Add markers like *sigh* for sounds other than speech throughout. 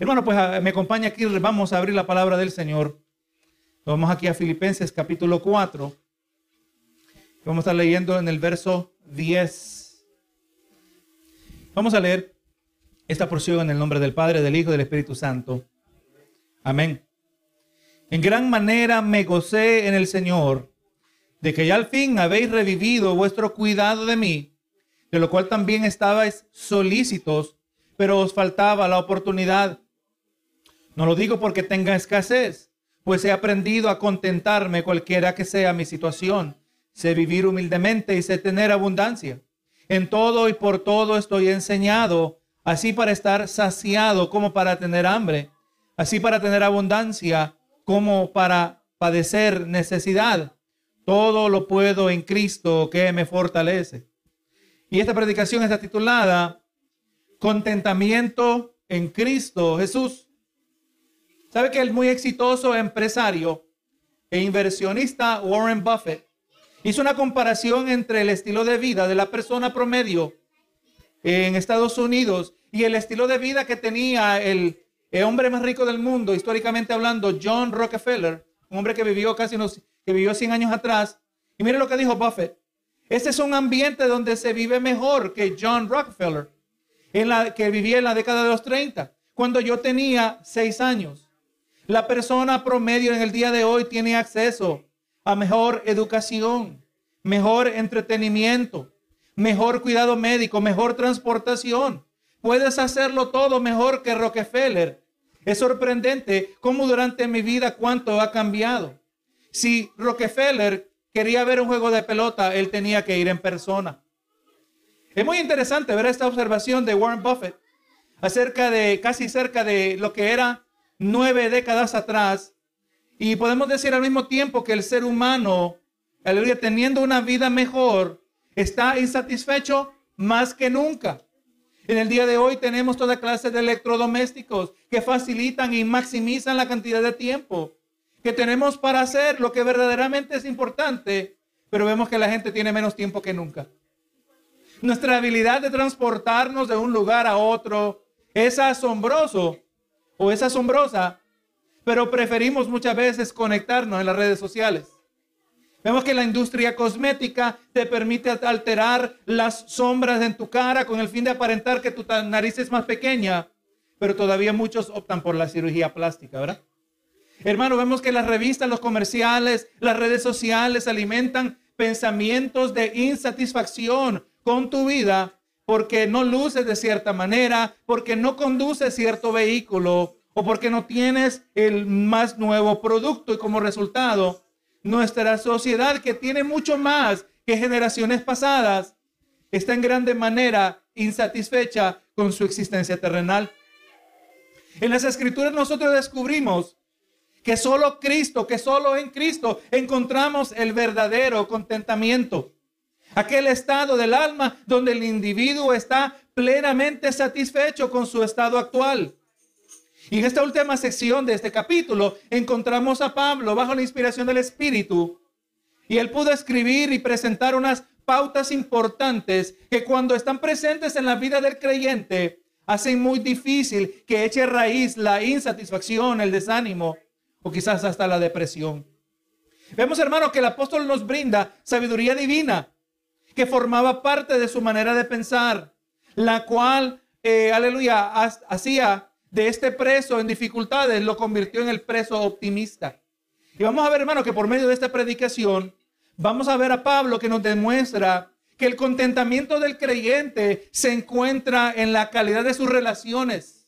Hermano, pues ah, me acompaña aquí, vamos a abrir la palabra del Señor. Vamos aquí a Filipenses capítulo 4. Vamos a estar leyendo en el verso 10. Vamos a leer esta porción en el nombre del Padre, del Hijo y del Espíritu Santo. Amén. En gran manera me gocé en el Señor de que ya al fin habéis revivido vuestro cuidado de mí, de lo cual también estabais solícitos, pero os faltaba la oportunidad. No lo digo porque tenga escasez, pues he aprendido a contentarme cualquiera que sea mi situación. Sé vivir humildemente y sé tener abundancia. En todo y por todo estoy enseñado, así para estar saciado como para tener hambre, así para tener abundancia como para padecer necesidad. Todo lo puedo en Cristo que me fortalece. Y esta predicación está titulada Contentamiento en Cristo Jesús. ¿Sabe que el muy exitoso empresario e inversionista Warren Buffett hizo una comparación entre el estilo de vida de la persona promedio en Estados Unidos y el estilo de vida que tenía el, hombre más rico del mundo, históricamente hablando, John Rockefeller, un hombre que vivió casi unos que vivió 100 años atrás. Y mire lo que dijo Buffett. Este es un ambiente donde se vive mejor que John Rockefeller, en la, que vivía en la década de los 30, cuando yo tenía 6 años. La persona promedio en el día de hoy tiene acceso a mejor educación, mejor entretenimiento, mejor cuidado médico, mejor transportación. Puedes hacerlo todo mejor que Rockefeller. Es sorprendente cómo durante mi vida cuánto ha cambiado. Si Rockefeller quería ver un juego de pelota, él tenía que ir en persona. Es muy interesante ver esta observación de Warren Buffett acerca de, casi cerca de lo que era nueve décadas atrás. Y podemos decir al mismo tiempo que el ser humano, aleluya, teniendo una vida mejor, está insatisfecho más que nunca. En el día de hoy tenemos toda clase de electrodomésticos que facilitan y maximizan la cantidad de tiempo que tenemos para hacer lo que verdaderamente es importante, pero vemos que la gente tiene menos tiempo que nunca. Nuestra habilidad de transportarnos de un lugar a otro es asombroso o es asombrosa, pero preferimos muchas veces conectarnos en las redes sociales. Vemos que la industria cosmética te permite alterar las sombras en tu cara con el fin de aparentar que tu nariz es más pequeña, pero todavía muchos optan por la cirugía plástica, ¿verdad? Hermano, vemos que las revistas, los comerciales, las redes sociales alimentan pensamientos de insatisfacción con tu vida porque no luces de cierta manera, porque no conduces cierto vehículo o porque no tienes el más nuevo producto y como resultado nuestra sociedad que tiene mucho más que generaciones pasadas está en grande manera insatisfecha con su existencia terrenal. En las escrituras nosotros descubrimos que solo Cristo, que solo en Cristo encontramos el verdadero contentamiento. Aquel estado del alma donde el individuo está plenamente satisfecho con su estado actual. Y en esta última sección de este capítulo encontramos a Pablo bajo la inspiración del Espíritu. Y él pudo escribir y presentar unas pautas importantes que cuando están presentes en la vida del creyente hacen muy difícil que eche raíz la insatisfacción, el desánimo o quizás hasta la depresión. Vemos, hermano, que el apóstol nos brinda sabiduría divina que formaba parte de su manera de pensar, la cual, eh, aleluya, hacía de este preso en dificultades, lo convirtió en el preso optimista. Y vamos a ver, hermano, que por medio de esta predicación, vamos a ver a Pablo que nos demuestra que el contentamiento del creyente se encuentra en la calidad de sus relaciones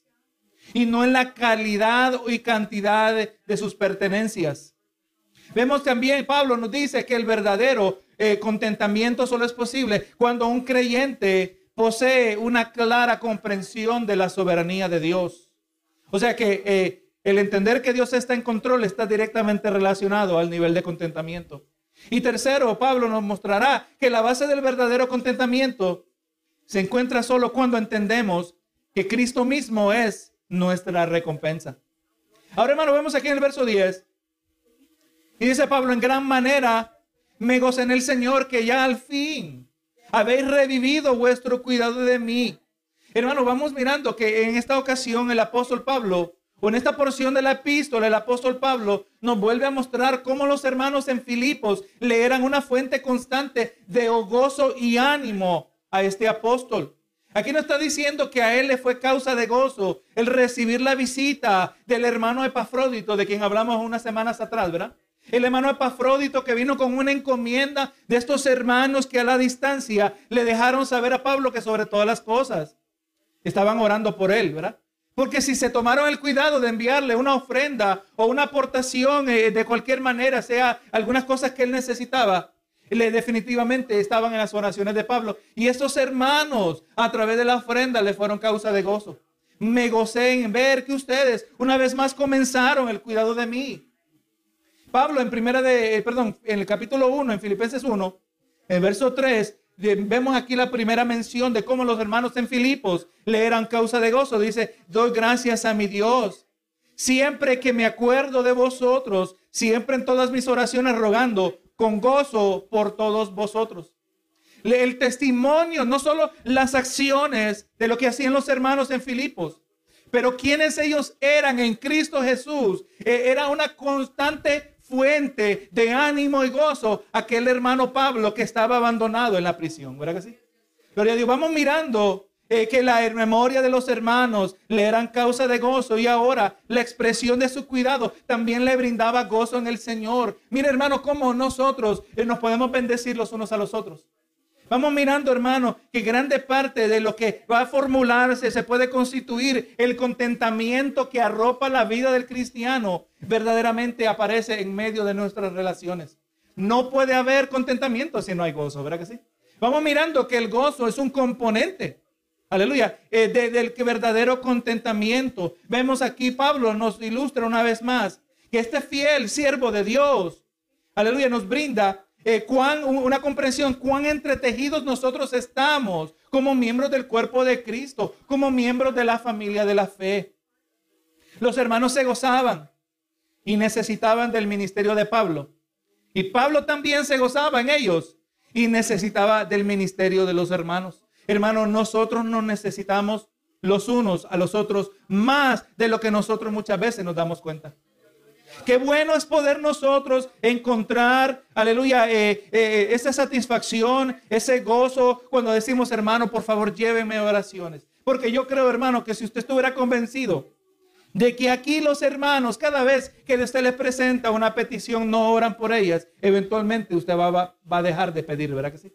y no en la calidad y cantidad de, sus pertenencias. Vemos también, Pablo nos dice que el verdadero eh, contentamiento solo es posible cuando un creyente posee una clara comprensión de la soberanía de Dios. O sea que eh, el entender que Dios está en control está directamente relacionado al nivel de contentamiento. Y tercero, Pablo nos mostrará que la base del verdadero contentamiento se encuentra solo cuando entendemos que Cristo mismo es nuestra recompensa. Ahora, hermano, vemos aquí en el verso 10. Y dice Pablo, en gran manera me gocé en el Señor que ya al fin habéis revivido vuestro cuidado de mí. Hermano, vamos mirando que en esta ocasión el apóstol Pablo, o en esta porción de la epístola, el apóstol Pablo nos vuelve a mostrar cómo los hermanos en Filipos le eran una fuente constante de gozo y ánimo a este apóstol. Aquí no está diciendo que a él le fue causa de gozo el recibir la visita del hermano Epafrodito, de quien hablamos unas semanas atrás, ¿verdad? El hermano Epafrodito que vino con una encomienda de estos hermanos que a la distancia le dejaron saber a Pablo que sobre todas las cosas estaban orando por él, ¿verdad? Porque si se tomaron el cuidado de enviarle una ofrenda o una aportación eh, de cualquier manera, sea algunas cosas que él necesitaba, le definitivamente estaban en las oraciones de Pablo. Y estos hermanos, a través de la ofrenda, le fueron causa de gozo. Me gocé en ver que ustedes una vez más comenzaron el cuidado de mí. Pablo en primera de, eh, perdón, en el capítulo 1, en Filipenses 1, en verso 3, vemos aquí la primera mención de cómo los hermanos en Filipos le eran causa de gozo. Dice, doy gracias a mi Dios. Siempre que me acuerdo de vosotros, siempre en todas mis oraciones rogando con gozo por todos vosotros. El testimonio, no solo las acciones de lo que hacían los hermanos en Filipos, pero quienes ellos eran en Cristo Jesús, e, era una constante fuente de ánimo y gozo aquel hermano Pablo que estaba abandonado en la prisión, ¿verdad que sí? Pero Dios, vamos mirando eh, que la memoria de los hermanos le eran causa de gozo y ahora la expresión de su cuidado también le brindaba gozo en el Señor. Mire hermano, cómo nosotros eh, nos podemos bendecir los unos a los otros. Vamos mirando, hermano, que grande parte de lo que va a formularse se puede constituir el contentamiento que arropa la vida del cristiano, verdaderamente aparece en medio de nuestras relaciones. No puede haber contentamiento si no hay gozo, ¿verdad que sí? Vamos mirando que el gozo es un componente Aleluya. Eh, del que verdadero contentamiento. Vemos aquí, Pablo nos ilustra una vez más que este fiel siervo de Dios, aleluya, nos brinda eh, cuán, una comprensión, cuán entretejidos nosotros estamos como miembros del cuerpo de Cristo, como miembros de la familia de la fe. Los hermanos se gozaban y necesitaban del ministerio de Pablo. Y Pablo también se gozaba en ellos y necesitaba del ministerio de los hermanos. Hermanos, nosotros nos necesitamos los unos a los otros más de lo que nosotros muchas veces nos damos cuenta. Qué bueno es poder nosotros encontrar, aleluya, eh, eh, esa satisfacción, ese gozo cuando decimos, hermano, por favor, lléveme oraciones. Porque yo creo, hermano, que si usted estuviera convencido de que aquí los hermanos, cada vez que usted les presenta una petición, no oran por ellas, eventualmente usted va, va a dejar de pedir, ¿verdad que sí?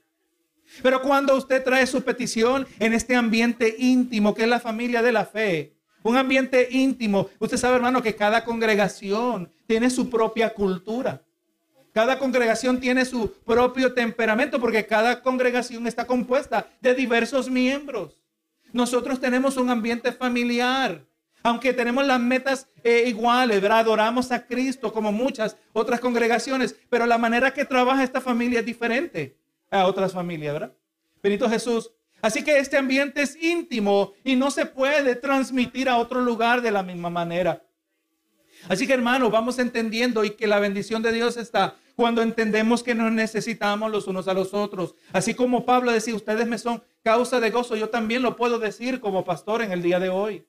Pero cuando usted trae su petición en este ambiente íntimo que es la familia de la fe, un ambiente íntimo, usted sabe hermano que cada congregación tiene su propia cultura. Cada congregación tiene su propio temperamento porque cada congregación está compuesta de diversos miembros. Nosotros tenemos un ambiente familiar. Aunque tenemos las metas eh, iguales, ¿verdad? adoramos a Cristo como muchas otras congregaciones, pero la manera que trabaja esta familia es diferente a otras familias, ¿verdad? Benito Jesús. Así que este ambiente es íntimo y no se puede transmitir a otro lugar de la misma manera. Así que hermanos, vamos entendiendo y que la bendición de Dios está cuando entendemos que nos necesitamos los unos a los otros. Así como Pablo decía, ustedes me son causa de gozo, yo también lo puedo decir como pastor en el día de hoy.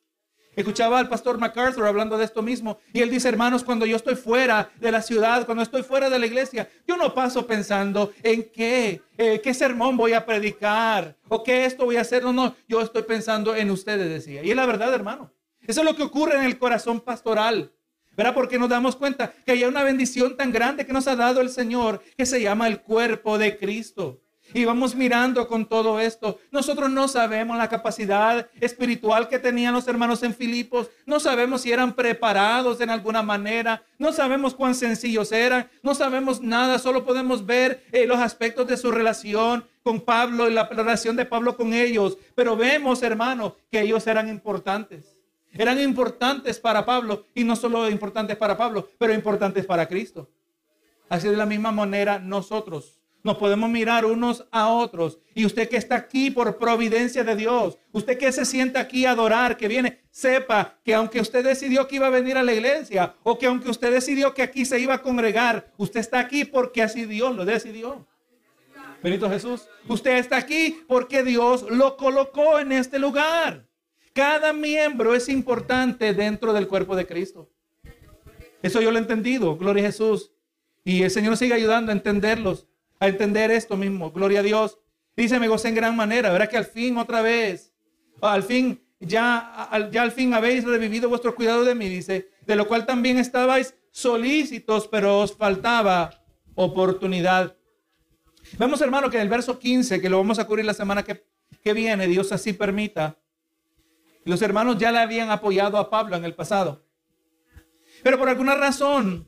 Escuchaba al pastor MacArthur hablando de esto mismo y él dice, hermanos, cuando yo estoy fuera de la ciudad, cuando estoy fuera de la iglesia, yo no paso pensando en qué, eh, qué sermón voy a predicar o qué esto voy a hacer. No, no, yo estoy pensando en ustedes, decía. Y es la verdad, hermano. Eso es lo que ocurre en el corazón pastoral. ¿Verdad? Porque nos damos cuenta que hay una bendición tan grande que nos ha dado el Señor que se llama el cuerpo de Cristo. Y vamos mirando con todo esto. Nosotros no sabemos la capacidad espiritual que tenían los hermanos en Filipos. No sabemos si eran preparados en alguna manera. No sabemos cuán sencillos eran. No sabemos nada. Solo podemos ver eh, los aspectos de su relación con Pablo y la relación de Pablo con ellos. Pero vemos, hermano, que ellos eran importantes. Eran importantes para Pablo. Y no solo importantes para Pablo, pero importantes para Cristo. Así de la misma manera nosotros nos podemos mirar unos a otros. Y usted que está aquí por providencia de Dios, usted que se sienta aquí a adorar, que viene, sepa que aunque usted decidió que iba a venir a la iglesia o que aunque usted decidió que aquí se iba a congregar, usted está aquí porque así Dios lo decidió. Benito Jesús, usted está aquí porque Dios lo colocó en este lugar. Cada miembro es importante dentro del cuerpo de Cristo. Eso yo lo he entendido, gloria a Jesús. Y el Señor sigue ayudando a entenderlos, a entender esto mismo, gloria a Dios. Dice, me gocé en gran manera, verá que al fin otra vez, al fin, ya, ya al fin habéis revivido vuestro cuidado de mí, dice, de lo cual también estabais solícitos, pero os faltaba oportunidad. Vemos, hermano, que en el verso 15, que lo vamos a cubrir la semana que, que viene, Dios así permita, los hermanos ya le habían apoyado a Pablo en el pasado. Pero por alguna razón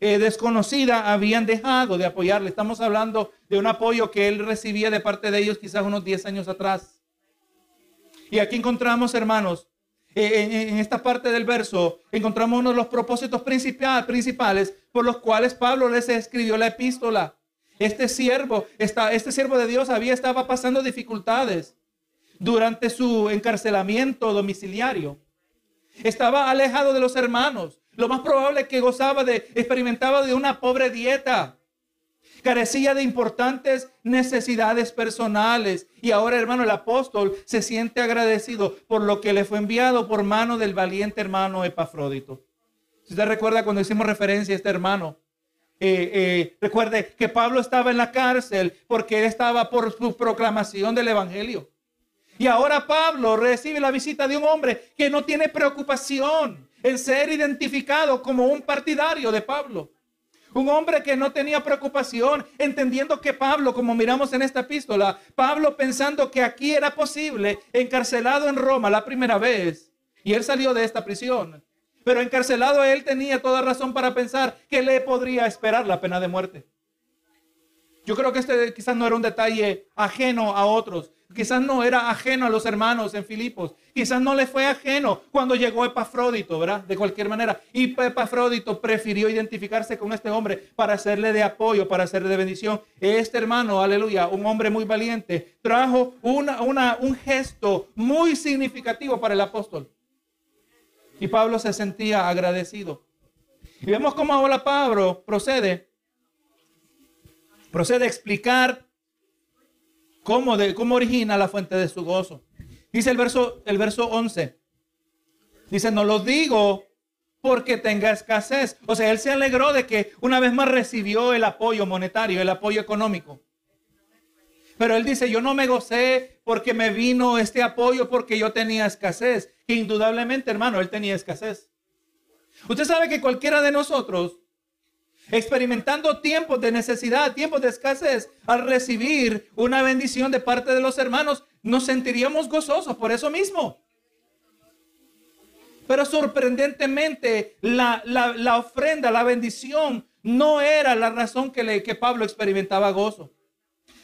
eh, desconocida habían dejado de apoyarle. Estamos hablando de un apoyo que él recibía de parte de ellos quizás unos 10 años atrás. Y aquí encontramos, hermanos, eh, en, esta parte del verso, encontramos uno de los propósitos principales por los cuales Pablo les escribió la epístola. Este siervo, este siervo de Dios había estaba pasando dificultades durante su encarcelamiento domiciliario. Estaba alejado de los hermanos. Lo más probable es que gozaba de, experimentaba de una pobre dieta. Carecía de importantes necesidades personales. Y ahora, hermano, el apóstol se siente agradecido por lo que le fue enviado por mano del valiente hermano Epafrodito. Si usted recuerda cuando hicimos referencia a este hermano, eh, eh, recuerde que Pablo estaba en la cárcel porque él estaba por su proclamación del Evangelio. Y ahora Pablo recibe la visita de un hombre que no tiene preocupación en ser identificado como un partidario de Pablo. Un hombre que no tenía preocupación, entendiendo que Pablo, como miramos en esta epístola, Pablo pensando que aquí era posible, encarcelado en Roma la primera vez, y él salió de esta prisión. Pero encarcelado él tenía toda razón para pensar que le podría esperar la pena de muerte. Yo creo que este quizás no era un detalle ajeno a otros. Quizás no era ajeno a los hermanos en Filipos. Quizás no le fue ajeno cuando llegó Epafrodito, ¿verdad? De cualquier manera. Y Epafrodito prefirió identificarse con este hombre para hacerle de apoyo, para hacerle de bendición. Este hermano, aleluya, un hombre muy valiente, trajo una, un gesto muy significativo para el apóstol. Y Pablo se sentía agradecido. Y vemos cómo ahora Pablo procede, procede a explicar cómo, origina la fuente de su gozo. Dice el verso, el verso 11. Dice, no lo digo porque tenga escasez. O sea, él se alegró de que una vez más recibió el apoyo monetario, el apoyo económico. Pero él dice, yo no me gocé porque me vino este apoyo porque yo tenía escasez. Que indudablemente, hermano, él tenía escasez. Usted sabe que cualquiera de nosotros, experimentando tiempos de necesidad, tiempos de escasez, al recibir una bendición de parte de los hermanos, nos sentiríamos gozosos por eso mismo. Pero sorprendentemente, la, ofrenda, la bendición, no era la razón que, le, que Pablo experimentaba gozo.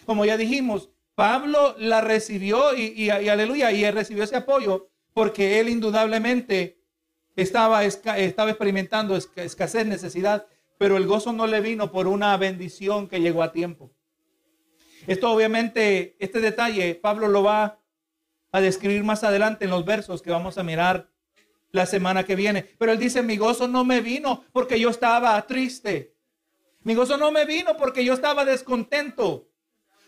Como ya dijimos, Pablo la recibió y, aleluya, y recibió ese apoyo porque él indudablemente estaba, estaba experimentando escasez, necesidad, pero el gozo no le vino por una bendición que llegó a tiempo. Esto obviamente, este detalle, Pablo lo va a describir más adelante en los versos que vamos a mirar la semana que viene. Pero él dice, mi gozo no me vino porque yo estaba triste. Mi gozo no me vino porque yo estaba descontento.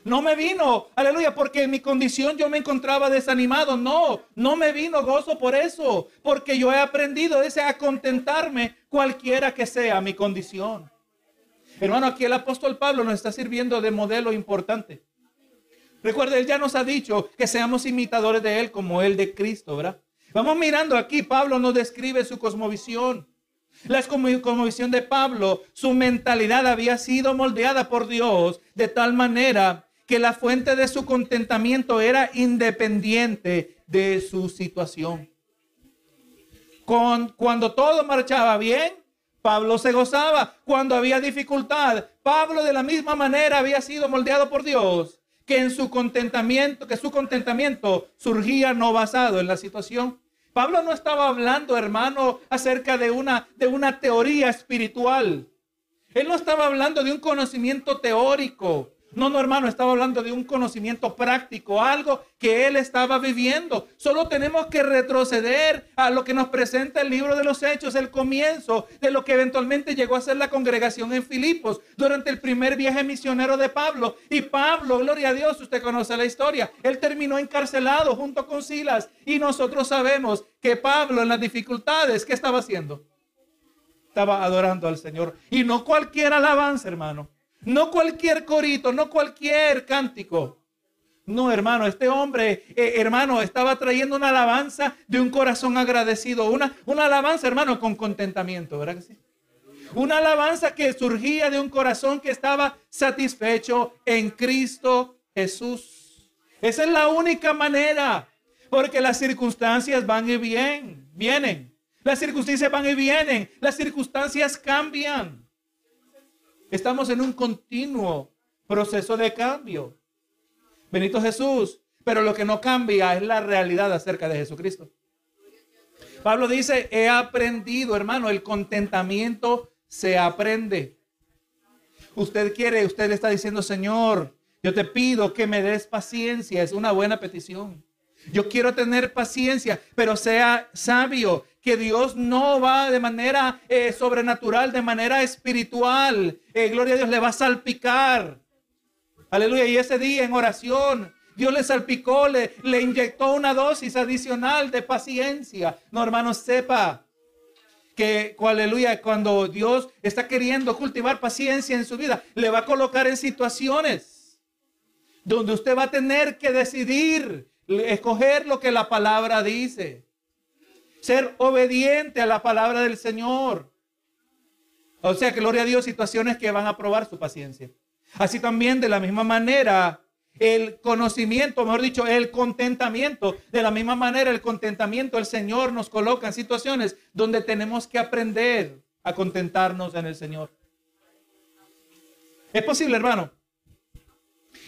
No me vino, aleluya, porque en mi condición yo me encontraba desanimado. No, no me vino gozo por eso, porque yo he aprendido ese a contentarme cualquiera que sea mi condición. Hermano, aquí el apóstol Pablo nos está sirviendo de modelo importante. Recuerde, él ya nos ha dicho que seamos imitadores de él como él de Cristo, ¿verdad? Vamos mirando aquí, Pablo nos describe su cosmovisión. La cosmovisión de Pablo, su mentalidad había sido moldeada por Dios de tal manera que la fuente de su contentamiento era independiente de su situación. Con, cuando todo marchaba bien, Pablo se gozaba cuando había dificultad. Pablo de la misma manera había sido moldeado por Dios, que en su contentamiento, que su contentamiento surgía no basado en la situación. Pablo no estaba hablando, hermano, acerca de una, de una teoría espiritual. Él no estaba hablando de un conocimiento teórico. No, no, hermano, estaba hablando de un conocimiento práctico, algo que él estaba viviendo. Solo tenemos que retroceder a lo que nos presenta el libro de los Hechos, el comienzo de lo que eventualmente llegó a ser la congregación en Filipos durante el primer viaje misionero de Pablo. Y Pablo, gloria a Dios, usted conoce la historia, él terminó encarcelado junto con Silas. Y nosotros sabemos que Pablo en las dificultades, ¿qué estaba haciendo? Estaba adorando al Señor. Y no cualquier alabanza, hermano no cualquier corito, no cualquier cántico. No, hermano, este hombre, eh, hermano, estaba trayendo una alabanza de un corazón agradecido, una, una alabanza, hermano, con contentamiento, ¿verdad que sí? Una alabanza que surgía de un corazón que estaba satisfecho en Cristo Jesús. Esa es la única manera, porque las circunstancias van y vienen, vienen. Las circunstancias van y vienen, las circunstancias cambian. Estamos en un continuo proceso de cambio. Benito Jesús. Pero lo que no cambia es la realidad acerca de Jesucristo. Pablo dice, he aprendido, hermano, el contentamiento se aprende. Usted quiere, usted le está diciendo, Señor, yo te pido que me des paciencia. Es una buena petición. Yo quiero tener paciencia, pero sea sabio que Dios no va de manera eh, sobrenatural, de manera espiritual. Eh, gloria a Dios, le va a salpicar. Aleluya. Y ese día en oración, Dios le salpicó, le, le inyectó una dosis adicional de paciencia. No, hermano, sepa que, aleluya, cuando Dios está queriendo cultivar paciencia en su vida, le va a colocar en situaciones donde usted va a tener que decidir, escoger lo que la palabra dice ser obediente a la palabra del Señor. O sea, que gloria a Dios, situaciones que van a probar su paciencia. Así también, de la misma manera, el conocimiento, mejor dicho, el contentamiento. De la misma manera, el contentamiento, el Señor nos coloca en situaciones donde tenemos que aprender a contentarnos en el Señor. Es posible, hermano,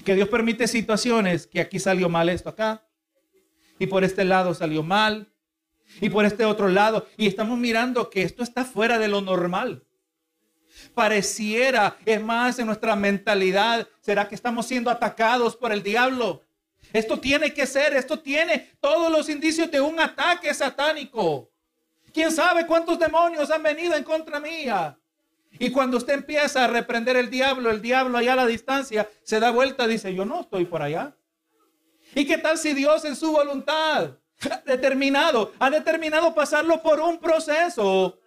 que Dios permite situaciones que aquí salió mal esto acá y por este lado salió mal y por este otro lado. Y estamos mirando que esto está fuera de lo normal. Pareciera, es más, en nuestra mentalidad, ¿será que estamos siendo atacados por el diablo? Esto tiene que ser, esto tiene todos los indicios de un ataque satánico. ¿Quién sabe cuántos demonios han venido en contra mía? Y cuando usted empieza a reprender el diablo, el diablo allá a la distancia se da vuelta y dice, yo no estoy por allá. ¿Y qué tal si Dios en su voluntad determinado, ha determinado pasarlo por un proceso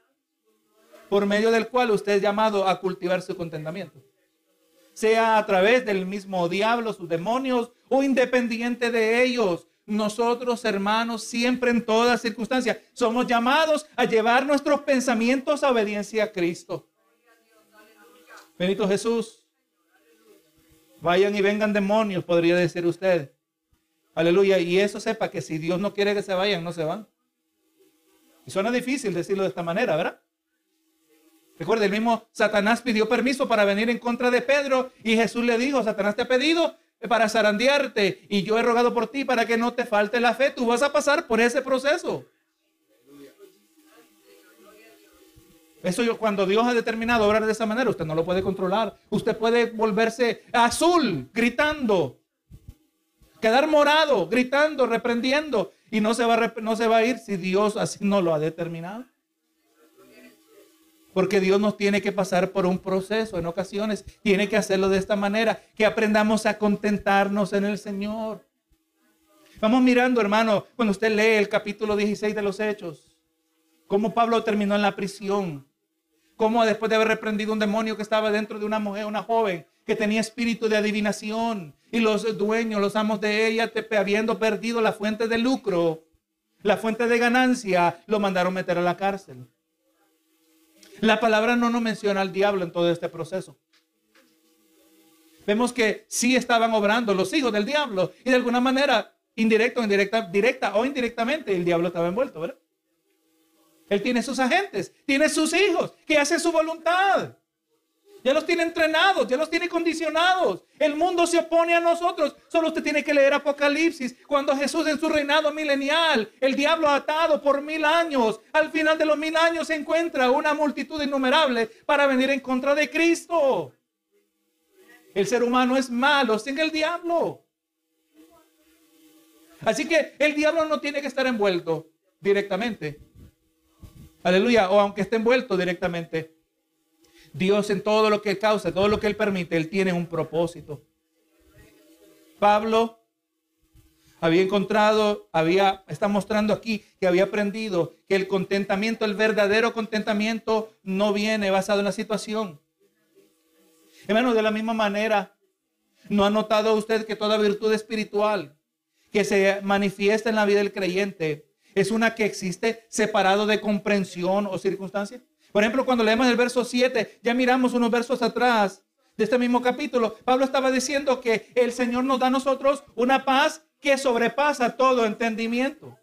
por medio del cual usted es llamado a cultivar su contentamiento. Sea a través del mismo diablo, sus demonios o independiente de ellos. Nosotros, hermanos, siempre en todas circunstancias, somos llamados a llevar nuestros pensamientos a obediencia a Cristo. Benito Jesús. Vayan y vengan demonios, podría decir usted. Aleluya. Y eso sepa que si Dios no quiere que se vayan, no se van. Y suena difícil decirlo de esta manera, ¿verdad? Recuerde, el mismo Satanás pidió permiso para venir en contra de Pedro y Jesús le dijo, Satanás te ha pedido para zarandearte y yo he rogado por ti para que no te falte la fe. Tú vas a pasar por ese proceso. Eso yo, cuando Dios ha determinado obrar de esa manera, usted no lo puede controlar. Usted puede volverse azul gritando quedar morado, gritando, reprendiendo, y no se, va a, no se va a ir si Dios así no lo ha determinado. Porque Dios nos tiene que pasar por un proceso en ocasiones. Tiene que hacerlo de esta manera, que aprendamos a contentarnos en el Señor. Vamos mirando, hermano, cuando usted lee el capítulo 16 de los Hechos, cómo Pablo terminó en la prisión, cómo después de haber reprendido un demonio que estaba dentro de una mujer, una joven, que tenía espíritu de adivinación y los dueños, los amos de ella, habiendo perdido la fuente de lucro, la fuente de ganancia, lo mandaron meter a la cárcel. La palabra no nos menciona al diablo en todo este proceso. Vemos que sí estaban obrando los hijos del diablo y de alguna manera, indirecta indirecta, directa o indirectamente, el diablo estaba envuelto, ¿verdad? Él tiene sus agentes, tiene sus hijos que hacen su voluntad ya los tiene entrenados, ya los tiene condicionados. El mundo se opone a nosotros. Solo usted tiene que leer Apocalipsis. Cuando Jesús en su reinado milenial, el diablo atado por mil años, al final de los mil años se encuentra una multitud innumerable para venir en contra de Cristo. El ser humano es malo sin el diablo. Así que el diablo no tiene que estar envuelto directamente. Aleluya. O aunque esté envuelto directamente. Dios en todo lo que causa, todo lo que Él permite, Él tiene un propósito. Pablo había encontrado, había, está mostrando aquí que había aprendido que el contentamiento, el verdadero contentamiento no viene basado en la situación. Hermano, de la misma manera, ¿no ha notado usted que toda virtud espiritual que se manifiesta en la vida del creyente es una que existe separado de comprensión o circunstancia? Por ejemplo, cuando leemos el verso 7, ya miramos unos versos atrás de este mismo capítulo, Pablo estaba diciendo que el Señor nos da a nosotros una paz que sobrepasa todo entendimiento.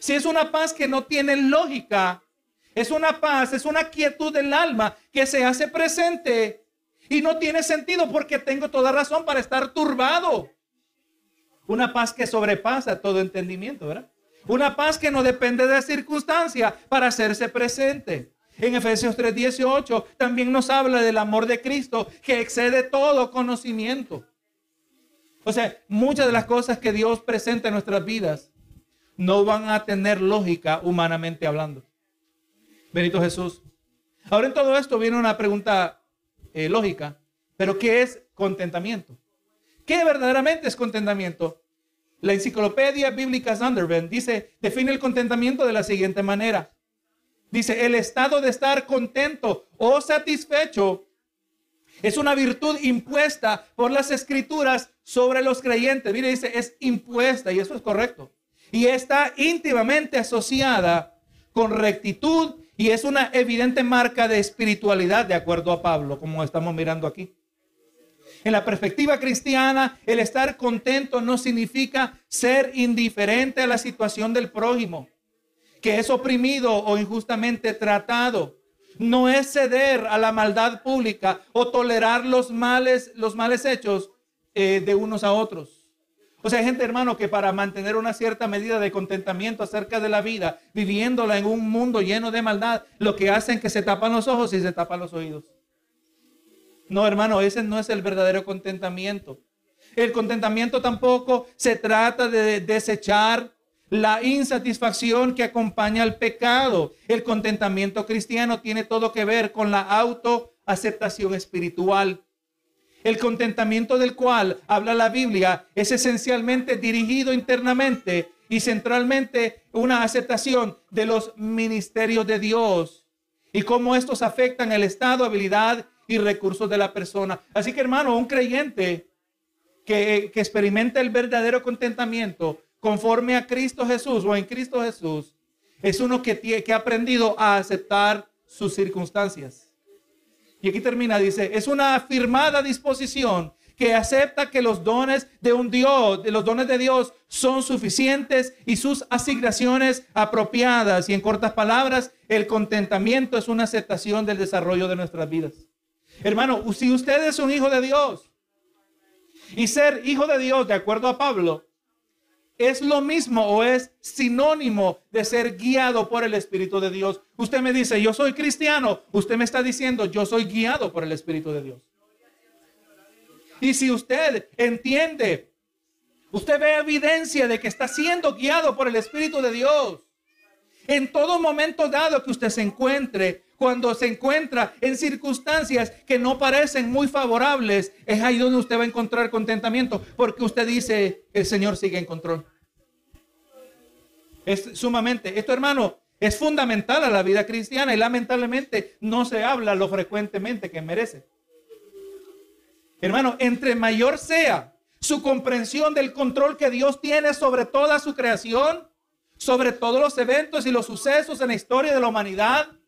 Si es una paz que no tiene lógica, es una paz, es una quietud del alma que se hace presente y no tiene sentido porque tengo toda razón para estar turbado. Una paz que sobrepasa todo entendimiento, ¿verdad? Una paz que no depende de circunstancia para hacerse presente. En Efesios 3:18 también nos habla del amor de Cristo que excede todo conocimiento. O sea, muchas de las cosas que Dios presenta en nuestras vidas no van a tener lógica humanamente hablando. Benito Jesús. Ahora en todo esto viene una pregunta eh, lógica, pero ¿qué es contentamiento? ¿Qué verdaderamente es contentamiento? La enciclopedia bíblica Sunderland dice, define el contentamiento de la siguiente manera. Dice, el estado de estar contento o satisfecho es una virtud impuesta por las escrituras sobre los creyentes. Mire, dice, es impuesta y eso es correcto. Y está íntimamente asociada con rectitud y es una evidente marca de espiritualidad, de acuerdo a Pablo, como estamos mirando aquí. En la perspectiva cristiana, el estar contento no significa ser indiferente a la situación del prójimo, que es oprimido o injustamente tratado no es ceder a la maldad pública o tolerar los males, los males hechos eh, de unos a otros. O sea, hay gente, hermano, que para mantener una cierta medida de contentamiento acerca de la vida, viviéndola en un mundo lleno de maldad, lo que hacen es que se tapan los ojos y se tapan los oídos. No, hermano, ese no es el verdadero contentamiento. El contentamiento tampoco se trata de desechar la insatisfacción que acompaña al pecado. El contentamiento cristiano tiene todo que ver con la autoaceptación espiritual. El contentamiento del cual habla la Biblia es esencialmente dirigido internamente y centralmente una aceptación de los ministerios de Dios y cómo estos afectan el estado, habilidad y recursos de la persona. Así que hermano, un creyente que, que experimenta el verdadero contentamiento conforme a Cristo Jesús o en Cristo Jesús, es uno que, que ha aprendido a aceptar sus circunstancias. Y aquí termina, dice, es una afirmada disposición que acepta que los dones de un Dios, de los dones de Dios son suficientes y sus asignaciones apropiadas. Y en cortas palabras, el contentamiento es una aceptación del desarrollo de nuestras vidas. Hermano, si usted es un hijo de Dios y ser hijo de Dios, de acuerdo a Pablo, es lo mismo o es sinónimo de ser guiado por el Espíritu de Dios. Usted me dice, yo soy cristiano. Usted me está diciendo, yo soy guiado por el Espíritu de Dios. Y si usted entiende, usted ve evidencia de que está siendo guiado por el Espíritu de Dios. En todo momento dado que usted se encuentre, cuando se encuentra en circunstancias que no parecen muy favorables, es ahí donde usted va a encontrar contentamiento, porque usted dice, el Señor sigue en control. Es sumamente, esto hermano, es fundamental a la vida cristiana y lamentablemente no se habla lo frecuentemente que merece. Hermano, entre mayor sea su comprensión del control que Dios tiene sobre toda su creación, sobre todos los eventos y los sucesos en la historia de la humanidad,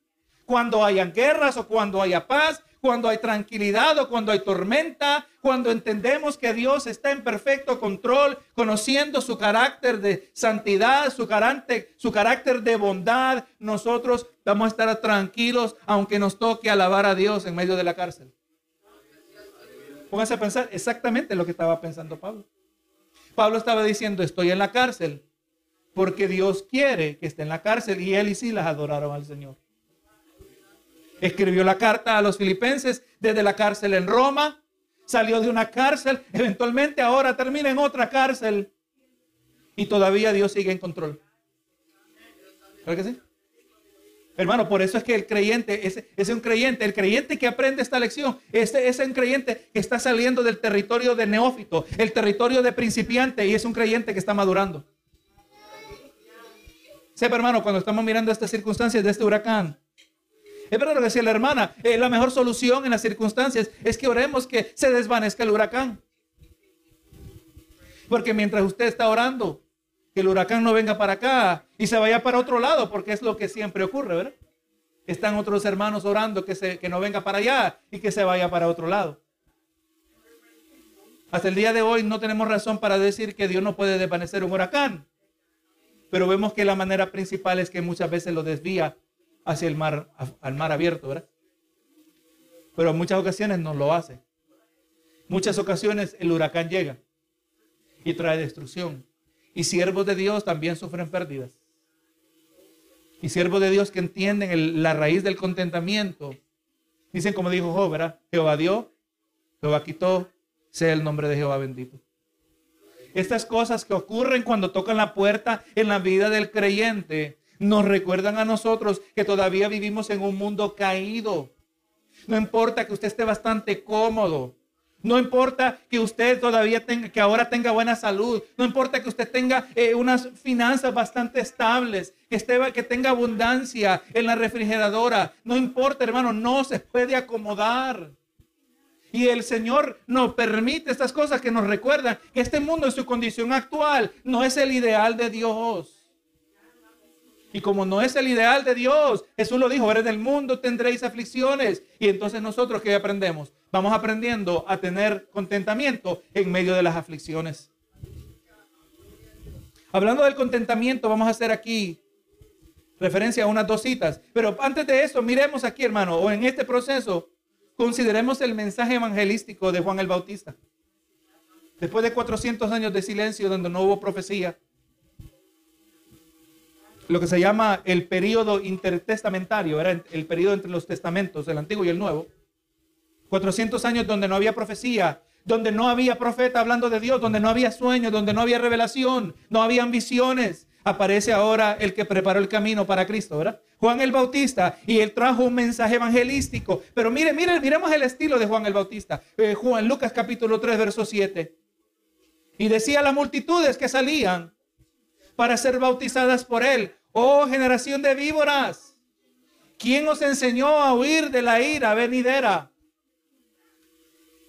cuando hayan guerras o cuando haya paz, cuando hay tranquilidad o cuando hay tormenta, cuando entendemos que Dios está en perfecto control, conociendo su carácter de santidad, su carácter, de bondad, nosotros vamos a estar tranquilos aunque nos toque alabar a Dios en medio de la cárcel. Pónganse a pensar exactamente lo que estaba pensando Pablo. Pablo estaba diciendo, estoy en la cárcel porque Dios quiere que esté en la cárcel y él y sí las adoraron al Señor. Escribió la carta a los filipenses desde la cárcel en Roma. salió de una cárcel, *laughs* eventualmente ahora termina en otra cárcel y todavía Dios sigue en control. ¿Verdad que sí? Hermano, por eso es que el creyente es, es, un creyente. El creyente que aprende esta lección este es un creyente que está saliendo del territorio de neófito, el territorio de principiante y es un creyente que está madurando. Sepa, hermano, cuando estamos mirando estas circunstancias de este huracán, es verdad lo que decía la hermana, eh, la mejor solución en las circunstancias es que oremos que se desvanezca el huracán. Porque mientras usted está orando, que el huracán no venga para acá y se vaya para otro lado, porque es lo que siempre ocurre, ¿verdad? Están otros hermanos orando que, se, que no venga para allá y que se vaya para otro lado. Hasta el día de hoy no tenemos razón para decir que Dios no puede desvanecer un huracán, pero vemos que la manera principal es que muchas veces lo desvía hacia el mar, al mar abierto, ¿verdad? Pero en muchas ocasiones no lo hace. Muchas ocasiones el huracán llega y trae destrucción. Y siervos de Dios también sufren pérdidas. Y siervos de Dios que entienden la raíz del contentamiento. Dicen como dijo Job. Jehová dio, Jehová quitó, sea el nombre de Jehová bendito. Estas cosas que ocurren cuando tocan la puerta en la vida del creyente nos recuerdan a nosotros que todavía vivimos en un mundo caído. No importa que usted esté bastante cómodo. No importa que usted todavía tenga, que ahora tenga buena salud. No importa que usted tenga eh, unas finanzas bastante estables, que, que tenga abundancia en la refrigeradora. No importa, hermano, no se puede acomodar. Y el Señor nos permite estas cosas que nos recuerdan que este mundo en su condición actual no es el ideal de Dios. Y como no es el ideal de Dios, Jesús lo dijo, en el mundo tendréis aflicciones. Y entonces nosotros, ¿qué aprendemos? Vamos aprendiendo a tener contentamiento en medio de las aflicciones. Hablando del contentamiento, vamos a hacer aquí referencia a unas dos citas. Pero antes de eso, miremos aquí, hermano, o en este proceso, consideremos el mensaje evangelístico de Juan el Bautista. Después de 400 años de silencio donde no hubo profecía, lo que se llama el periodo intertestamentario, era el periodo entre los testamentos, el antiguo y el nuevo. 400 años donde no había profecía, donde no había profeta hablando de Dios, donde no había sueños, donde no había revelación, no había ambiciones. Aparece ahora el que preparó el camino para Cristo, ¿verdad? Juan el Bautista, y él trajo un mensaje evangelístico. Pero mire, mire, miremos el estilo de Juan el Bautista. Eh, Juan, Lucas capítulo 3, verso 7. Y decía a las multitudes que salían, para ser bautizadas por él. Oh generación de víboras, ¿quién os enseñó a huir de la ira venidera?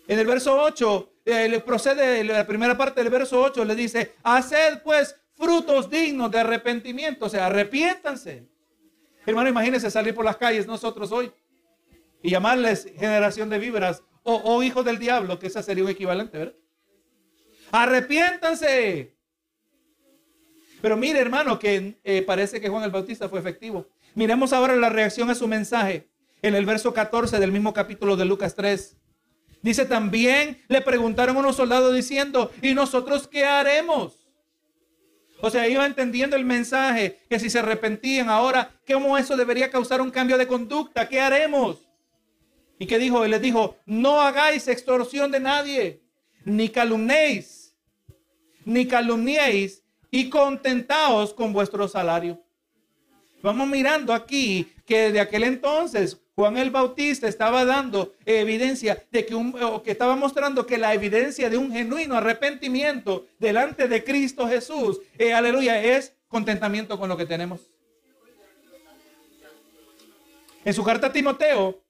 En el verso 8, eh, le procede la primera parte del verso 8, le dice, haced pues frutos dignos de arrepentimiento, o sea, arrepiéntanse. Hermano, imagínense salir por las calles nosotros hoy y llamarles generación de víboras o, hijos del diablo, que ese sería un equivalente, ¿verdad? Arrepiéntanse. Pero mire, hermano, que eh, parece que Juan el Bautista fue efectivo. Miremos ahora la reacción a su mensaje en el verso 14 del mismo capítulo de Lucas 3. Dice también, le preguntaron unos soldados diciendo, ¿y nosotros qué haremos? O sea, iba entendiendo el mensaje, que si se arrepentían ahora, ¿cómo eso debería causar un cambio de conducta? ¿Qué haremos? ¿Y qué dijo? Él les dijo, no hagáis extorsión de nadie, ni calumnéis, ni calumniéis, y contentaos con vuestro salario. Vamos mirando aquí que de aquel entonces Juan el Bautista estaba dando evidencia de que, un, que estaba mostrando que la evidencia de un genuino arrepentimiento delante de Cristo Jesús, eh, aleluya, es contentamiento con lo que tenemos. En su carta a Timoteo,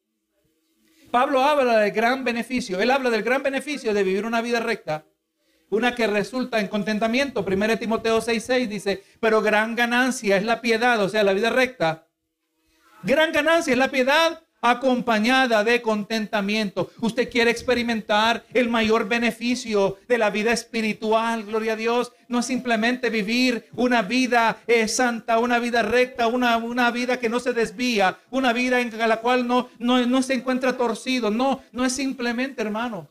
Pablo habla del gran beneficio. Él habla del gran beneficio de vivir una vida recta una que resulta en contentamiento. 1 Timoteo 6:6 dice, pero gran ganancia es la piedad, o sea, la vida recta. Gran ganancia es la piedad acompañada de contentamiento. Usted quiere experimentar el mayor beneficio de la vida espiritual, gloria a Dios. No es simplemente vivir una vida eh, santa, una vida recta, una, una, vida que no se desvía, una vida en la cual no, no, no se encuentra torcido. No, no es simplemente, hermano,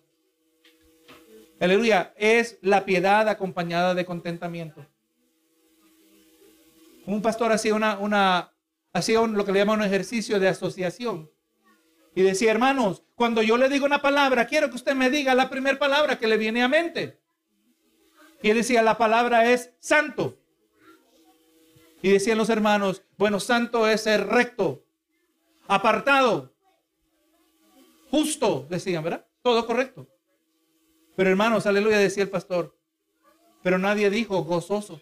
Aleluya, es la piedad acompañada de contentamiento. Un pastor hacía una, una hacía lo que le llaman un ejercicio de asociación. Y decía, hermanos, cuando yo le digo una palabra, quiero que usted me diga la primera palabra que le viene a mente. Y decía, la palabra es santo. Y decían los hermanos, bueno, santo es ser recto, apartado, justo, decían, ¿verdad? Todo correcto. Pero hermanos, aleluya, decía el pastor, pero nadie dijo gozoso.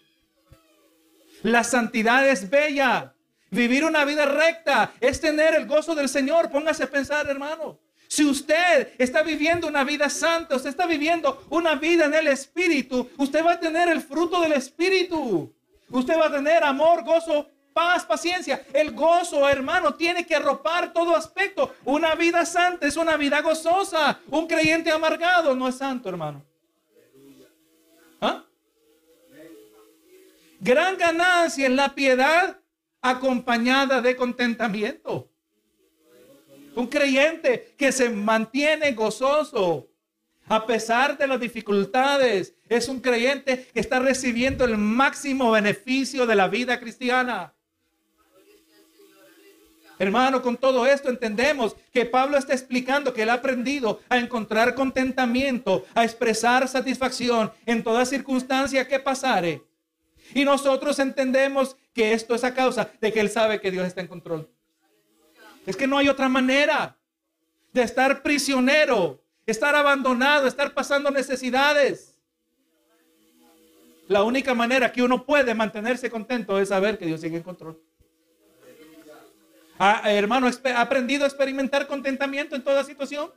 La santidad es bella. Vivir una vida recta es tener el gozo del Señor. Póngase a pensar, hermano. Si usted está viviendo una vida santa, usted está viviendo una vida en el Espíritu, usted va a tener el fruto del Espíritu. Usted va a tener amor, gozo, paz, paciencia. El gozo, hermano, tiene que arropar todo aspecto. Una vida santa es una vida gozosa. Un creyente amargado no es santo, hermano. ¿Ah? Gran ganancia en la piedad acompañada de contentamiento. Un creyente que se mantiene gozoso a pesar de las dificultades. Es un creyente que está recibiendo el máximo beneficio de la vida cristiana. Hermano, con todo esto entendemos que Pablo está explicando que él ha aprendido a encontrar contentamiento, a expresar satisfacción en toda circunstancia que pasare. Y nosotros entendemos que esto es a causa de que él sabe que Dios está en control. Es que no hay otra manera de estar prisionero, estar abandonado, estar pasando necesidades. La única manera que uno puede mantenerse contento es saber que Dios sigue en control. Ah, hermano, ¿ha aprendido a experimentar contentamiento en toda situación?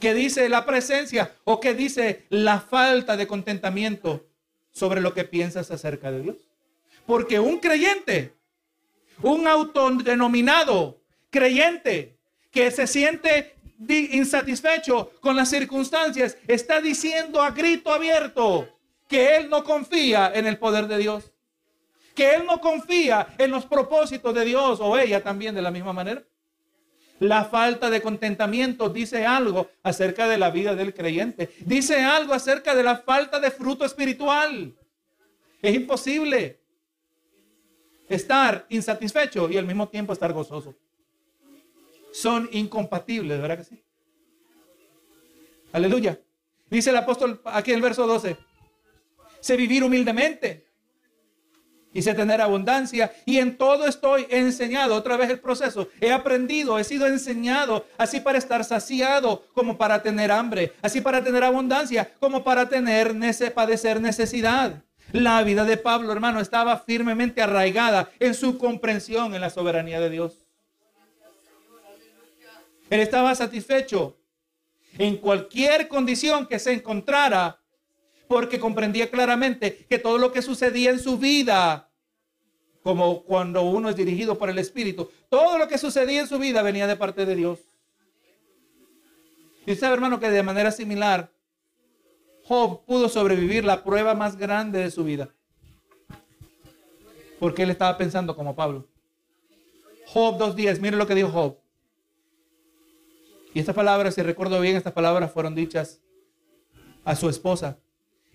¿Qué dice la presencia o qué dice la falta de contentamiento sobre lo que piensas acerca de Dios? Porque un creyente un autodenominado creyente que se siente insatisfecho con las circunstancias está diciendo a grito abierto que él no confía en el poder de Dios, que él no confía en los propósitos de Dios o ella también de la misma manera. La falta de contentamiento dice algo acerca de la vida del creyente, dice algo acerca de la falta de fruto espiritual. Es imposible estar insatisfecho y al mismo tiempo estar gozoso. Son incompatibles, ¿verdad que sí? Aleluya. Dice el apóstol aquí en el verso 12. Sé vivir humildemente sé tener abundancia y en todo estoy enseñado. Otra vez el proceso. He aprendido, he sido enseñado así para estar saciado como para tener hambre, así para tener abundancia como para tener, padecer necesidad. La vida de Pablo, hermano, estaba firmemente arraigada en su comprensión en la soberanía de Dios. Él estaba satisfecho en cualquier condición que se encontrara, porque comprendía claramente que todo lo que sucedía en su vida, como cuando uno es dirigido por el Espíritu, todo lo que sucedía en su vida venía de parte de Dios. Y sabe, hermano, que de manera similar, Job pudo sobrevivir la prueba más grande de su vida. Porque él estaba pensando como Pablo. Job 2.10, mire lo que dijo Job. Y estas palabras, si recuerdo bien, estas palabras fueron dichas a su esposa.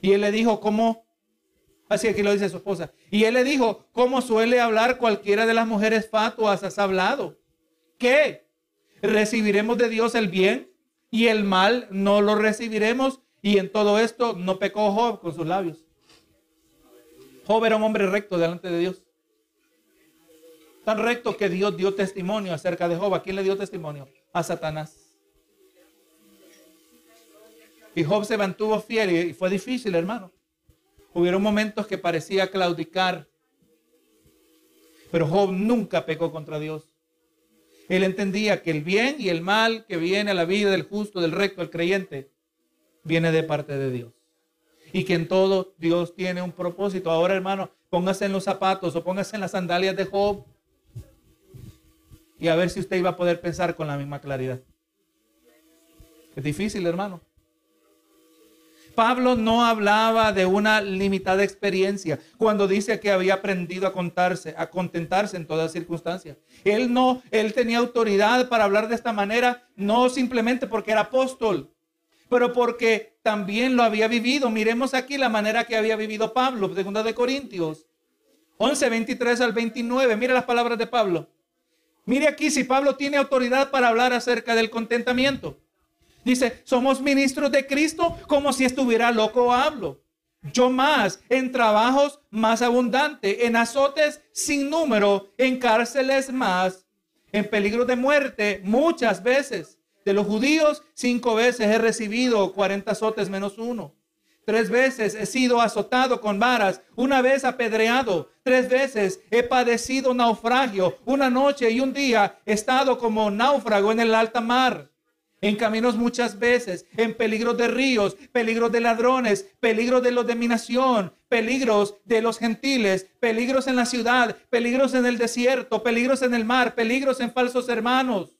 Y él le dijo, ¿cómo? Así aquí lo dice su esposa. Y él le dijo, ¿cómo suele hablar cualquiera de las mujeres fatuas? Has hablado. ¿Qué? ¿Recibiremos de Dios el bien y el mal no lo recibiremos? Y en todo esto no pecó Job con sus labios. Job era un hombre recto delante de Dios. Tan recto que Dios dio testimonio acerca de Job. ¿A quién le dio testimonio? A Satanás. Y Job se mantuvo fiel y fue difícil, hermano. Hubieron momentos que parecía claudicar. Pero Job nunca pecó contra Dios. Él entendía que el bien y el mal que viene a la vida del justo, del recto, del creyente, viene de parte de Dios. Y que en todo Dios tiene un propósito. Ahora, hermano, póngase en los zapatos o póngase en las sandalias de Job. Y a ver si usted iba a poder pensar con la misma claridad. Es difícil, hermano. Pablo no hablaba de una limitada experiencia cuando dice que había aprendido a contarse, a contentarse en todas circunstancias. Él no, él tenía autoridad para hablar de esta manera, no simplemente porque era apóstol, pero porque también lo había vivido. Miremos aquí la manera que había vivido Pablo, segunda de Corintios 11, 23 al 29. Mira las palabras de Pablo. Mire aquí si Pablo tiene autoridad para hablar acerca del contentamiento. Dice, somos ministros de Cristo como si estuviera loco hablo. Yo más, en trabajos más abundante, en azotes sin número, en cárceles más, en peligro de muerte muchas veces. De los judíos, cinco veces he recibido 40 azotes menos uno. Tres veces he sido azotado con varas, una vez apedreado, tres veces he padecido naufragio, una noche y un día he estado como náufrago en el alta mar, en caminos muchas veces, en peligros de ríos, peligros de ladrones, peligros de los de mi nación, peligros de los gentiles, peligros en la ciudad, peligros en el desierto, peligros en el mar, peligros en falsos hermanos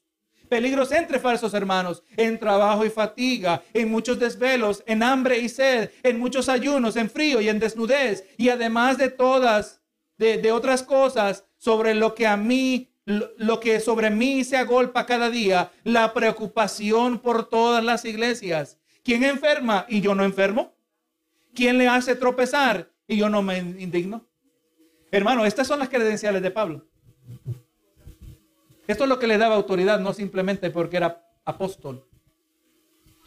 peligros entre falsos hermanos, en trabajo y fatiga, en muchos desvelos, en hambre y sed, en muchos ayunos, en frío y en desnudez, y además de todas, de, otras cosas, sobre lo que a mí lo, que sobre mí se agolpa cada día, la preocupación por todas las iglesias. ¿Quién enferma y yo no enfermo? ¿Quién le hace tropezar y yo no me indigno? Hermano, estas son las credenciales de Pablo. Esto es lo que le daba autoridad, no simplemente porque era apóstol.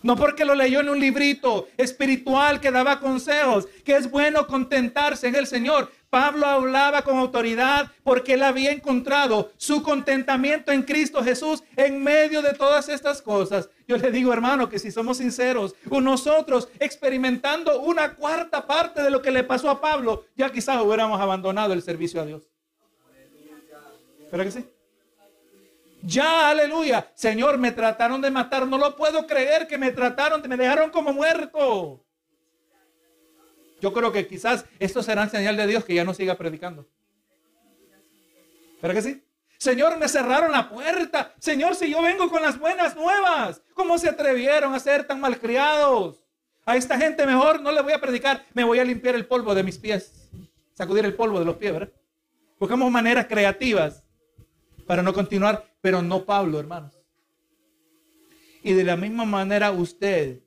No porque lo leyó en un librito espiritual que daba consejos, que es bueno contentarse en el Señor. Pablo hablaba con autoridad porque él había encontrado su contentamiento en Cristo Jesús en medio de todas estas cosas. Yo le digo, hermano, que si somos sinceros, nosotros experimentando una cuarta parte de lo que le pasó a Pablo, ya quizás hubiéramos abandonado el servicio a Dios. ¿Pero que sí? Ya, aleluya. Señor, me trataron de matar. No lo puedo creer que me trataron, me dejaron como muerto. Yo creo que quizás esto será señal de Dios que ya no siga predicando. ¿Pero que sí? Señor, me cerraron la puerta. Señor, si yo vengo con las buenas nuevas, ¿cómo se atrevieron a ser tan malcriados? A esta gente mejor no le voy a predicar, me voy a limpiar el polvo de mis pies, sacudir el polvo de los pies, ¿verdad? Buscamos maneras creativas para no continuar, pero no Pablo, hermanos. Y de la misma manera usted,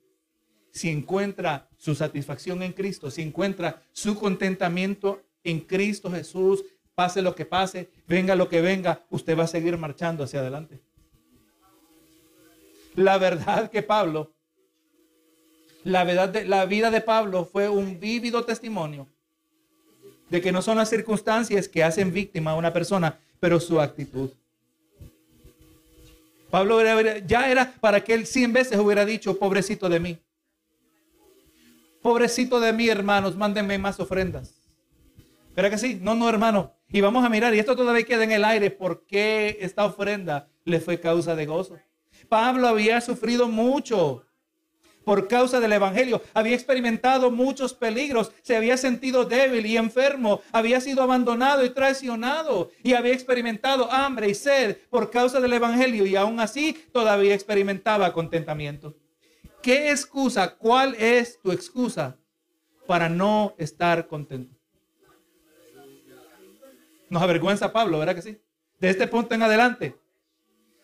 si encuentra su satisfacción en Cristo, si encuentra su contentamiento en Cristo Jesús, pase lo que pase, venga lo que venga, usted va a seguir marchando hacia adelante. La verdad que Pablo, la, verdad de, la vida de Pablo fue un vívido testimonio de que no son las circunstancias que hacen víctima a una persona, pero su actitud. Pablo ya era para que él cien veces hubiera dicho, pobrecito de mí. Pobrecito de mí, hermanos, mándenme más ofrendas. ¿Pero que sí? No, no, hermano. Y vamos a mirar, y esto todavía queda en el aire, ¿por qué esta ofrenda le fue causa de gozo? Pablo había sufrido mucho por causa del Evangelio. Había experimentado muchos peligros, se había sentido débil y enfermo, había sido abandonado y traicionado y había experimentado hambre y sed por causa del Evangelio y aún así todavía experimentaba contentamiento. ¿Qué excusa? ¿Cuál es tu excusa para no estar contento? Nos avergüenza Pablo, ¿verdad que sí? De este punto en adelante.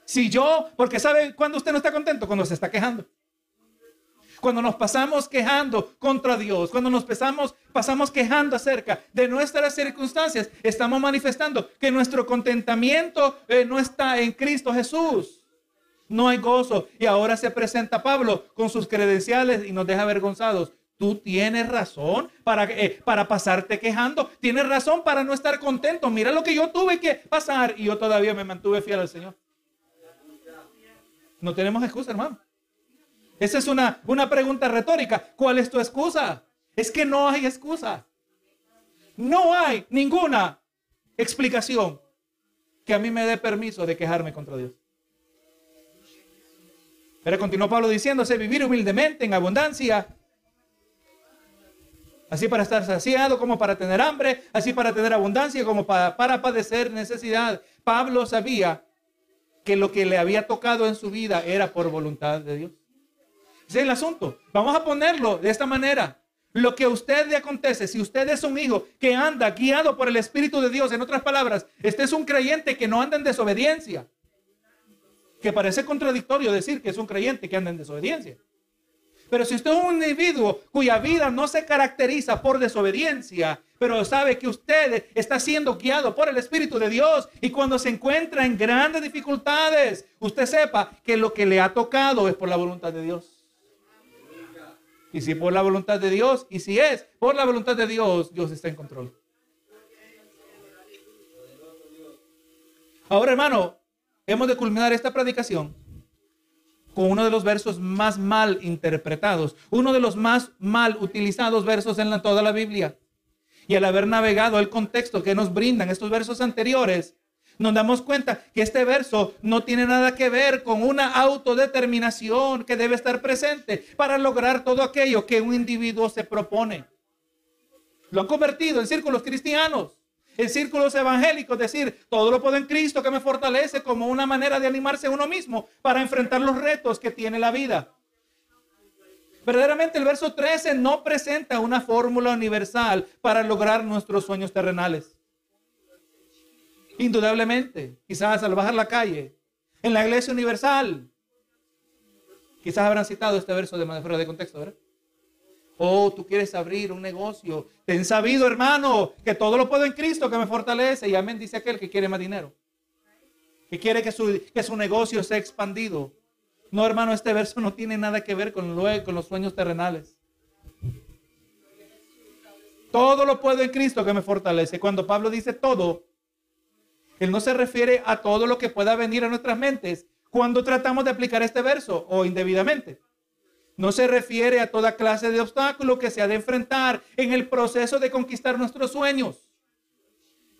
Si yo, porque sabe cuando usted no está contento, cuando se está quejando cuando nos pasamos quejando contra Dios, cuando nos pasamos, pasamos quejando acerca de nuestras circunstancias, estamos manifestando que nuestro contentamiento eh, no está en Cristo Jesús. No hay gozo. Y ahora se presenta Pablo con sus credenciales y nos deja avergonzados. Tú tienes razón para, eh, para pasarte quejando. Tienes razón para no estar contento. Mira lo que yo tuve que pasar y yo todavía me mantuve fiel al Señor. No tenemos excusa, hermano. Esa es una, una pregunta retórica. ¿Cuál es tu excusa? Es que no hay excusa. No hay ninguna explicación que a mí me dé permiso de quejarme contra Dios. Pero continuó Pablo diciéndose, vivir humildemente en abundancia. Así para estar saciado como para tener hambre, así para tener abundancia como para, para padecer necesidad. Pablo sabía que lo que le había tocado en su vida era por voluntad de Dios es el asunto. Vamos a ponerlo de esta manera. Lo que a usted le acontece, si usted es un hijo que anda guiado por el Espíritu de Dios, en otras palabras, este es un creyente que no anda en desobediencia. Que parece contradictorio decir que es un creyente que anda en desobediencia. Pero si usted es un individuo cuya vida no se caracteriza por desobediencia, pero sabe que usted está siendo guiado por el Espíritu de Dios y cuando se encuentra en grandes dificultades, usted sepa que lo que le ha tocado es por la voluntad de Dios. Y si por la voluntad de Dios, y si es por la voluntad de Dios, Dios está en control. Ahora, hermano, hemos de culminar esta predicación con uno de los versos más mal interpretados, uno de los más mal utilizados versos en toda la Biblia. Y al haber navegado el contexto que nos brindan estos versos anteriores, nos damos cuenta que este verso no tiene nada que ver con una autodeterminación que debe estar presente para lograr todo aquello que un individuo se propone. Lo han convertido en círculos cristianos, en círculos evangélicos, decir, todo lo puedo en Cristo que me fortalece como una manera de animarse a uno mismo para enfrentar los retos que tiene la vida. Verdaderamente el verso 13 no presenta una fórmula universal para lograr nuestros sueños terrenales. Indudablemente, quizás al bajar la calle, en la iglesia universal, quizás habrán citado este verso de fuera de contexto. Oh, tú quieres abrir un negocio. Ten sabido, hermano, que todo lo puedo en Cristo que me fortalece. Y amén, dice aquel que quiere más dinero. Que quiere que su, que su negocio sea expandido. No, hermano, este verso no tiene nada que ver con, con los sueños terrenales. Todo lo puedo en Cristo que me fortalece. Cuando Pablo dice todo, él no se refiere a todo lo que pueda venir a nuestras mentes cuando tratamos de aplicar este verso o indebidamente. No se refiere a toda clase de obstáculo que se ha de enfrentar en el proceso de conquistar nuestros sueños.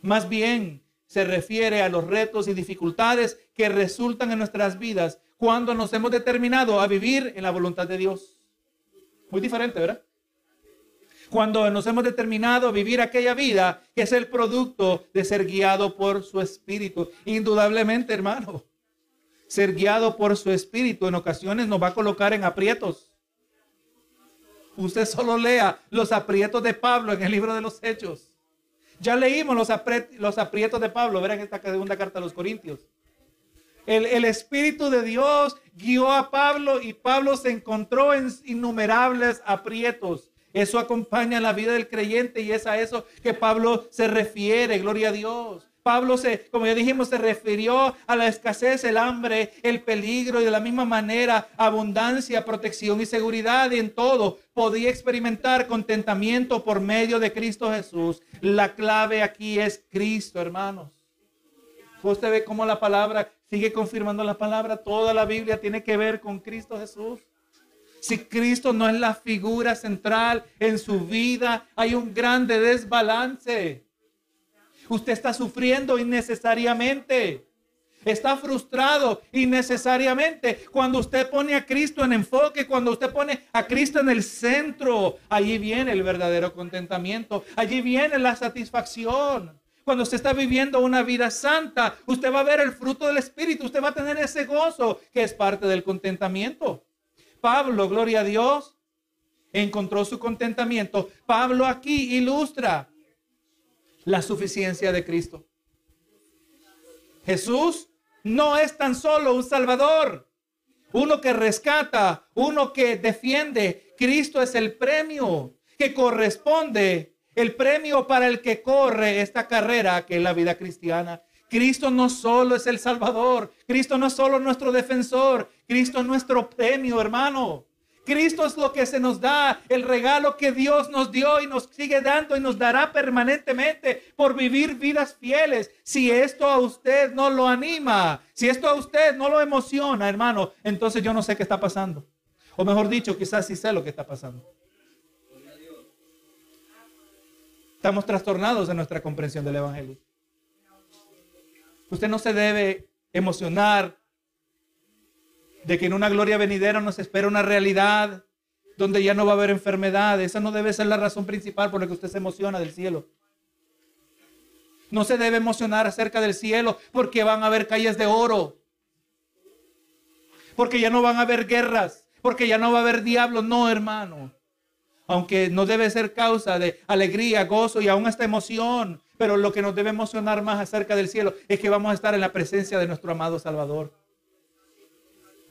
Más bien se refiere a los retos y dificultades que resultan en nuestras vidas cuando nos hemos determinado a vivir en la voluntad de Dios. Muy diferente, ¿verdad? cuando nos hemos determinado a vivir aquella vida que es el producto de ser guiado por su espíritu. Indudablemente, hermano, ser guiado por su espíritu en ocasiones nos va a colocar en aprietos. Usted solo lea los aprietos de Pablo en el libro de los Hechos. Ya leímos los, aprietos de Pablo, verán esta segunda carta a los Corintios. El, el, Espíritu de Dios guió a Pablo y Pablo se encontró en innumerables aprietos. Eso acompaña la vida del creyente y es a eso que Pablo se refiere, gloria a Dios. Pablo se, como ya dijimos, se refirió a la escasez, el hambre, el peligro y de la misma manera abundancia, protección y seguridad y en todo podía experimentar contentamiento por medio de Cristo Jesús. La clave aquí es Cristo, hermanos. Usted ve cómo la palabra sigue confirmando la palabra. Toda la Biblia tiene que ver con Cristo Jesús. Si Cristo no es la figura central en su vida, hay un grande desbalance. Usted está sufriendo innecesariamente. Está frustrado innecesariamente. Cuando usted pone a Cristo en enfoque, cuando usted pone a Cristo en el centro, allí viene el verdadero contentamiento. Allí viene la satisfacción. Cuando usted está viviendo una vida santa, usted va a ver el fruto del Espíritu. Usted va a tener ese gozo que es parte del contentamiento. Pablo, gloria a Dios, encontró su contentamiento. Pablo aquí ilustra la suficiencia de Cristo. Jesús no es tan solo un salvador, uno que rescata, uno que defiende. Cristo es el premio que corresponde, el premio para el que corre esta carrera que es la vida cristiana. Cristo no solo es el Salvador, Cristo no es solo nuestro defensor, Cristo es nuestro premio, hermano. Cristo es lo que se nos da, el regalo que Dios nos dio y nos sigue dando y nos dará permanentemente por vivir vidas fieles. Si esto a usted no lo anima, si esto a usted no lo emociona, hermano, entonces yo no sé qué está pasando. O mejor dicho, quizás sí sé lo que está pasando. Estamos trastornados en nuestra comprensión del Evangelio. Usted no se debe emocionar de que en una gloria venidera nos espera una realidad donde ya no va a haber enfermedad. Esa no debe ser la razón principal por la que usted se emociona del cielo. No se debe emocionar acerca del cielo porque van a haber calles de oro. Porque ya no van a haber guerras. Porque ya no va a haber diablos. No, hermano. Aunque no debe ser causa de alegría, gozo y aún esta emoción. Pero lo que nos debe emocionar más acerca del cielo es que vamos a estar en la presencia de nuestro amado Salvador.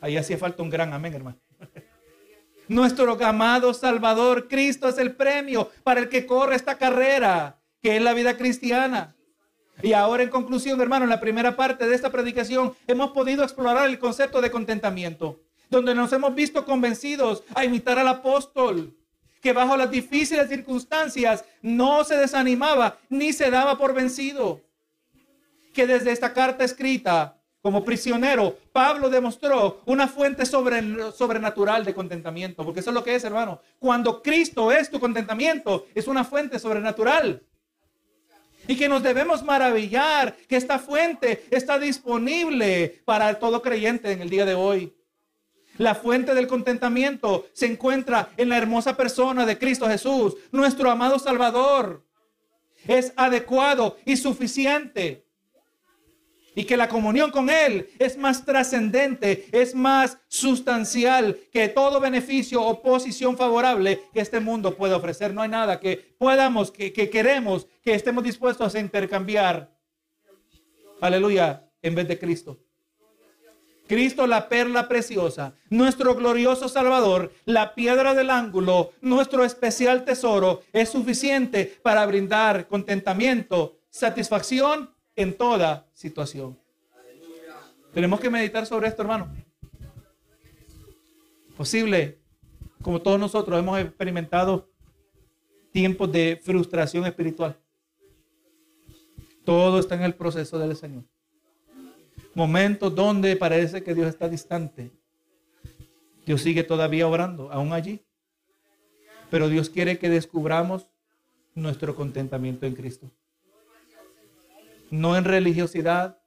Ahí hacía falta un gran amén, hermano. *laughs* Nuestro amado Salvador, Cristo es el premio para el que corre esta carrera. que es la vida cristiana. Y ahora en conclusión, hermano, en la primera parte de esta predicación hemos podido explorar el concepto de contentamiento, donde nos hemos visto convencidos a imitar al apóstol, que bajo las difíciles circunstancias no se desanimaba ni se daba por vencido. Que desde esta carta escrita como prisionero, Pablo demostró una fuente sobrenatural de contentamiento, porque eso es lo que es, hermano. Cuando Cristo es tu contentamiento, es una fuente sobrenatural. Y que nos debemos maravillar que esta fuente está disponible para todo creyente en el día de hoy. La fuente del contentamiento se encuentra en la hermosa persona de Cristo Jesús, nuestro amado Salvador. Es adecuado y suficiente. Y que la comunión con Él es más trascendente, es más sustancial que todo beneficio o posición favorable que este mundo puede ofrecer. No hay nada que podamos, que, que queremos, que estemos dispuestos a intercambiar. Aleluya, en vez de Cristo. Cristo la perla preciosa, nuestro glorioso Salvador, la piedra del ángulo, nuestro especial tesoro, es suficiente para brindar contentamiento, satisfacción en toda situación. Tenemos que meditar sobre esto, hermano. Posible, como todos nosotros hemos experimentado tiempos de frustración espiritual. Todo está en el proceso del Señor. Momentos donde parece que Dios está distante. Dios sigue todavía orando, aún allí. Pero Dios quiere que descubramos nuestro contentamiento en Cristo no en religiosidad,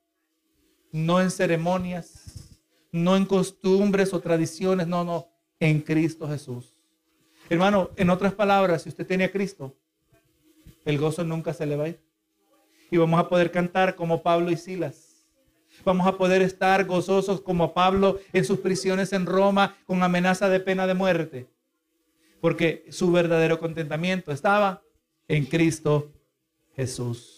no en ceremonias, no en costumbres o tradiciones, no, no, en Cristo Jesús. Hermano, en otras palabras, si usted tiene a Cristo, el gozo nunca se le va a ir. Y vamos a poder cantar como Pablo y Silas. Vamos a poder estar gozosos como Pablo en sus prisiones en Roma con amenaza de pena de muerte. Porque su verdadero contentamiento estaba en Cristo Jesús.